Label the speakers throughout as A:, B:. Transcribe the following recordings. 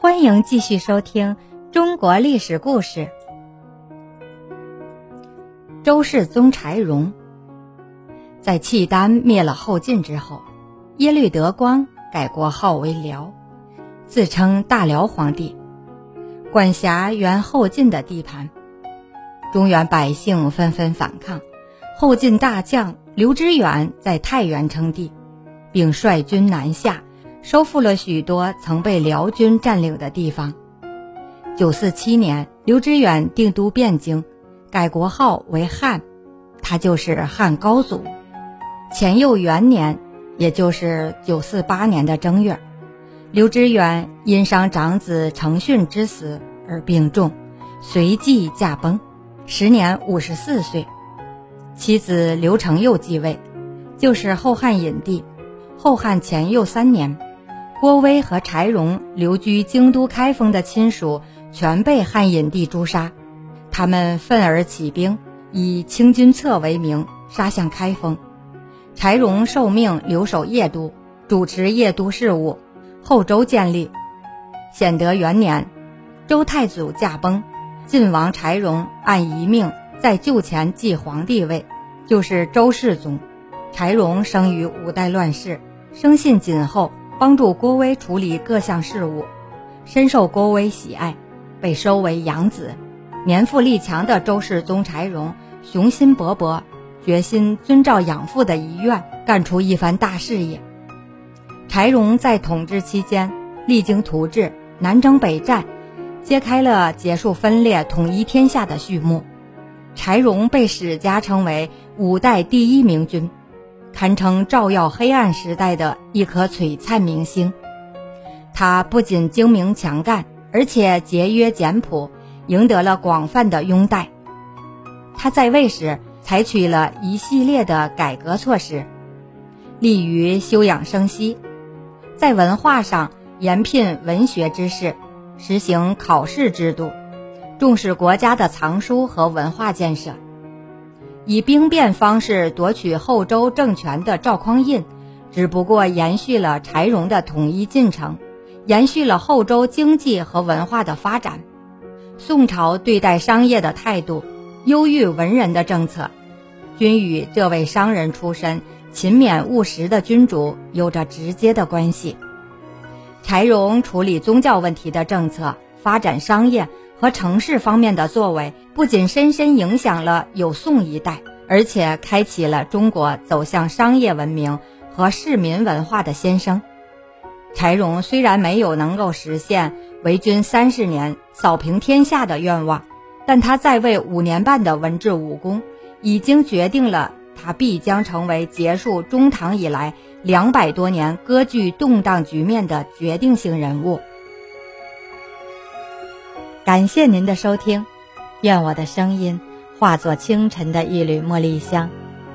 A: 欢迎继续收听中国历史故事。周世宗柴荣在契丹灭了后晋之后，耶律德光改国号为辽，自称大辽皇帝，管辖原后晋的地盘。中原百姓纷纷反抗，后晋大将刘知远在太原称帝，并率军南下。收复了许多曾被辽军占领的地方。九四七年，刘知远定都汴京，改国号为汉，他就是汉高祖。乾佑元年，也就是九四八年的正月，刘知远因伤长子成训之死而病重，随即驾崩，时年五十四岁。妻子刘承佑继位，就是后汉隐帝。后汉乾佑三年。郭威和柴荣留居京都开封的亲属全被汉隐帝诛杀，他们愤而起兵，以清君侧为名杀向开封。柴荣受命留守邺都，主持邺都事务。后周建立，显德元年，周太祖驾崩，晋王柴荣按遗命在旧前继皇帝位，就是周世宗。柴荣生于五代乱世，生性谨厚。帮助郭威处理各项事务，深受郭威喜爱，被收为养子。年富力强的周世宗柴荣雄心勃勃，决心遵照养父的遗愿，干出一番大事业。柴荣在统治期间励精图治，南征北战，揭开了结束分裂、统一天下的序幕。柴荣被史家称为五代第一明君。堪称照耀黑暗时代的一颗璀璨明星。他不仅精明强干，而且节约简朴，赢得了广泛的拥戴。他在位时采取了一系列的改革措施，利于休养生息，在文化上严聘文学之士，实行考试制度，重视国家的藏书和文化建设。以兵变方式夺取后周政权的赵匡胤，只不过延续了柴荣的统一进程，延续了后周经济和文化的发展。宋朝对待商业的态度，优遇文人的政策，均与这位商人出身、勤勉务实的君主有着直接的关系。柴荣处理宗教问题的政策，发展商业。和城市方面的作为，不仅深深影响了有宋一代，而且开启了中国走向商业文明和市民文化的先声。柴荣虽然没有能够实现为君三十年扫平天下的愿望，但他在位五年半的文治武功，已经决定了他必将成为结束中唐以来两百多年割据动荡局面的决定性人物。感谢您的收听，愿我的声音化作清晨的一缕茉莉香，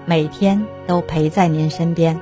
A: 每天都陪在您身边。